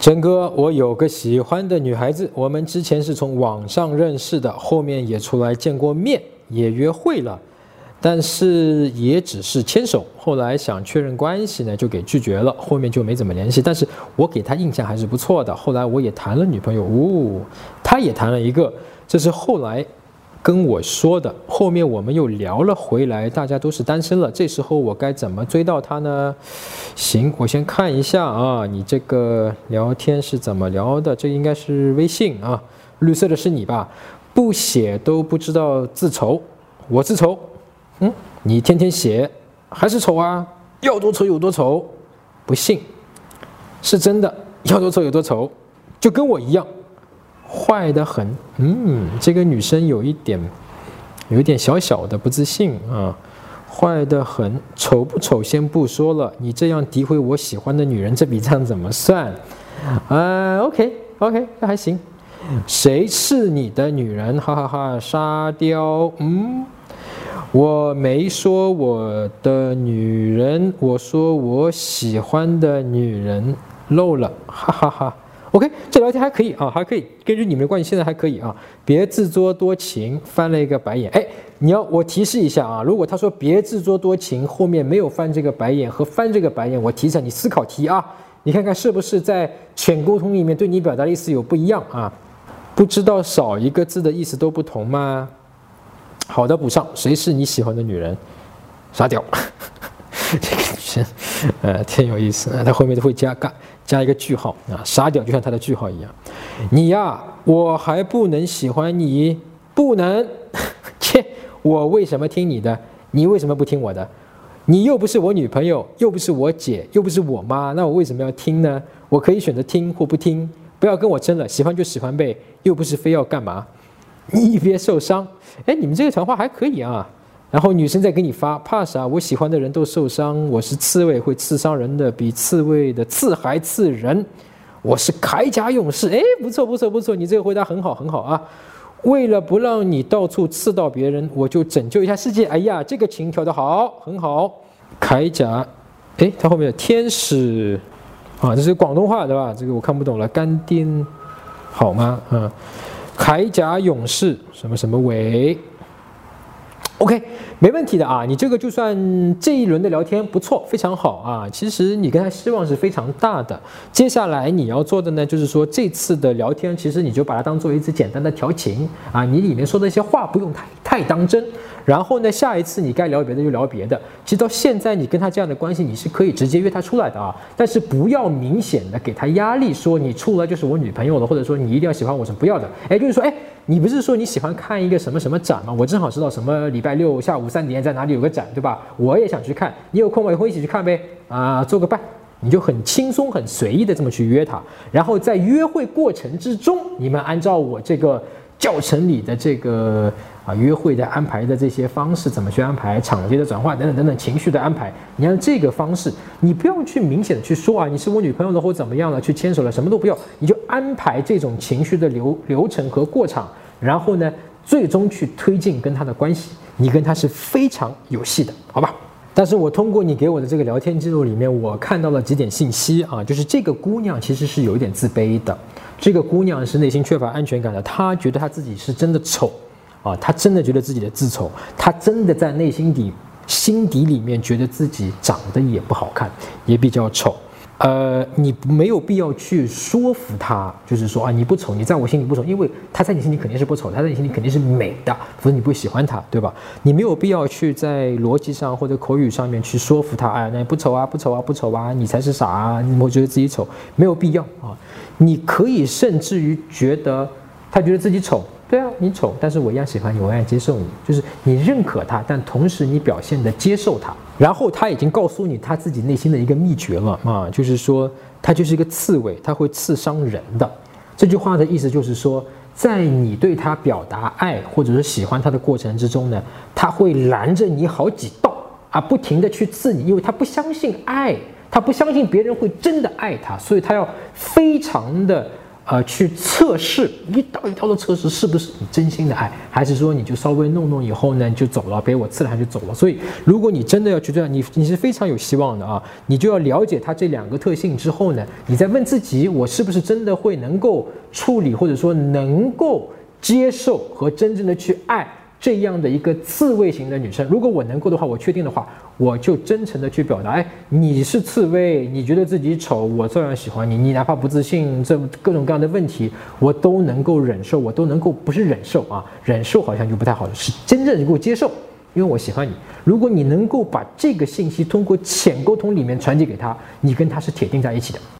陈哥，我有个喜欢的女孩子，我们之前是从网上认识的，后面也出来见过面，也约会了，但是也只是牵手。后来想确认关系呢，就给拒绝了，后面就没怎么联系。但是我给她印象还是不错的。后来我也谈了女朋友，哦，她也谈了一个，这是后来。跟我说的，后面我们又聊了回来，大家都是单身了。这时候我该怎么追到他呢？行，我先看一下啊，你这个聊天是怎么聊的？这应该是微信啊，绿色的是你吧？不写都不知道自丑，我自丑。嗯，你天天写还是丑啊？要多丑有多丑？不信，是真的，要多丑有多丑，就跟我一样。坏的很，嗯，这个女生有一点，有一点小小的不自信啊。坏的很，丑不丑先不说了，你这样诋毁我喜欢的女人，这笔账怎么算？啊，OK，OK，这还行。谁是你的女人？哈哈哈，沙雕。嗯，我没说我的女人，我说我喜欢的女人漏了，哈哈哈。OK，这聊天还可以啊，还可以。根据你们的关系，现在还可以啊。别自作多情，翻了一个白眼。哎，你要我提示一下啊，如果他说别自作多情，后面没有翻这个白眼和翻这个白眼，我提一下你思考题啊，你看看是不是在浅沟通里面对你表达的意思有不一样啊？不知道少一个字的意思都不同吗？好的，补上。谁是你喜欢的女人？傻屌。这个女生，呃，挺有意思。他后面都会加干。加一个句号啊，傻屌就像他的句号一样。你呀，我还不能喜欢你，不能。切，我为什么听你的？你为什么不听我的？你又不是我女朋友，又不是我姐，又不是我妈，那我为什么要听呢？我可以选择听或不听，不要跟我争了。喜欢就喜欢呗，又不是非要干嘛。你别受伤。哎，你们这个传话还可以啊。然后女生再给你发，怕啥？我喜欢的人都受伤，我是刺猬，会刺伤人的，比刺猬的刺还刺人。我是铠甲勇士，哎，不错不错不错，你这个回答很好很好啊。为了不让你到处刺到别人，我就拯救一下世界。哎呀，这个情调的好，很好。铠甲，哎，它后面有天使，啊，这是广东话对吧？这个我看不懂了。干爹，好吗？嗯，铠甲勇士，什么什么伟。Okay. 没问题的啊，你这个就算这一轮的聊天不错，非常好啊。其实你跟他希望是非常大的。接下来你要做的呢，就是说这次的聊天，其实你就把它当做一次简单的调情啊，你里面说的一些话不用太太当真。然后呢，下一次你该聊别的就聊别的。其实到现在你跟他这样的关系，你是可以直接约他出来的啊。但是不要明显的给他压力，说你出来就是我女朋友了，或者说你一定要喜欢我，是不要的。哎，就是说，哎，你不是说你喜欢看一个什么什么展吗？我正好知道什么礼拜六下午三年在哪里有个展，对吧？我也想去看，你有空吗？以后一起去看呗。啊，做个伴，你就很轻松、很随意的这么去约他。然后在约会过程之中，你们按照我这个教程里的这个。啊，约会的安排的这些方式怎么去安排？场地的转换等等等等，情绪的安排，你按这个方式，你不要去明显的去说啊，你是我女朋友了或怎么样了，去牵手了，什么都不要，你就安排这种情绪的流流程和过场，然后呢，最终去推进跟他的关系，你跟他是非常有戏的，好吧？但是我通过你给我的这个聊天记录里面，我看到了几点信息啊，就是这个姑娘其实是有一点自卑的，这个姑娘是内心缺乏安全感的，她觉得她自己是真的丑。啊，她真的觉得自己的自丑，她真的在内心底、心底里面觉得自己长得也不好看，也比较丑。呃，你没有必要去说服他，就是说啊，你不丑，你在我心里不丑，因为他在你心里肯定是不丑，他在你心里肯定是美的，否则你不会喜欢他，对吧？你没有必要去在逻辑上或者口语上面去说服他，哎，那不丑啊，不丑啊，不丑啊，你才是傻啊，你我觉得自己丑，没有必要啊。你可以甚至于觉得他觉得自己丑。对啊，你丑，但是我一样喜欢你，我一样接受你，就是你认可他，但同时你表现的接受他。然后他已经告诉你他自己内心的一个秘诀了啊，就是说他就是一个刺猬，他会刺伤人的。这句话的意思就是说，在你对他表达爱或者是喜欢他的过程之中呢，他会拦着你好几道啊，不停的去刺你，因为他不相信爱，他不相信别人会真的爱他，所以他要非常的。呃，去测试一道一道的测试是不是你真心的爱，还是说你就稍微弄弄以后呢就走了，被我刺了他就走了。所以，如果你真的要去这样，你你是非常有希望的啊！你就要了解他这两个特性之后呢，你再问自己，我是不是真的会能够处理，或者说能够接受和真正的去爱。这样的一个刺猬型的女生，如果我能够的话，我确定的话，我就真诚的去表达，哎，你是刺猬，你觉得自己丑，我照样喜欢你，你哪怕不自信，这各种各样的问题，我都能够忍受，我都能够不是忍受啊，忍受好像就不太好了，是真正能够接受，因为我喜欢你。如果你能够把这个信息通过浅沟通里面传递给他，你跟他是铁定在一起的。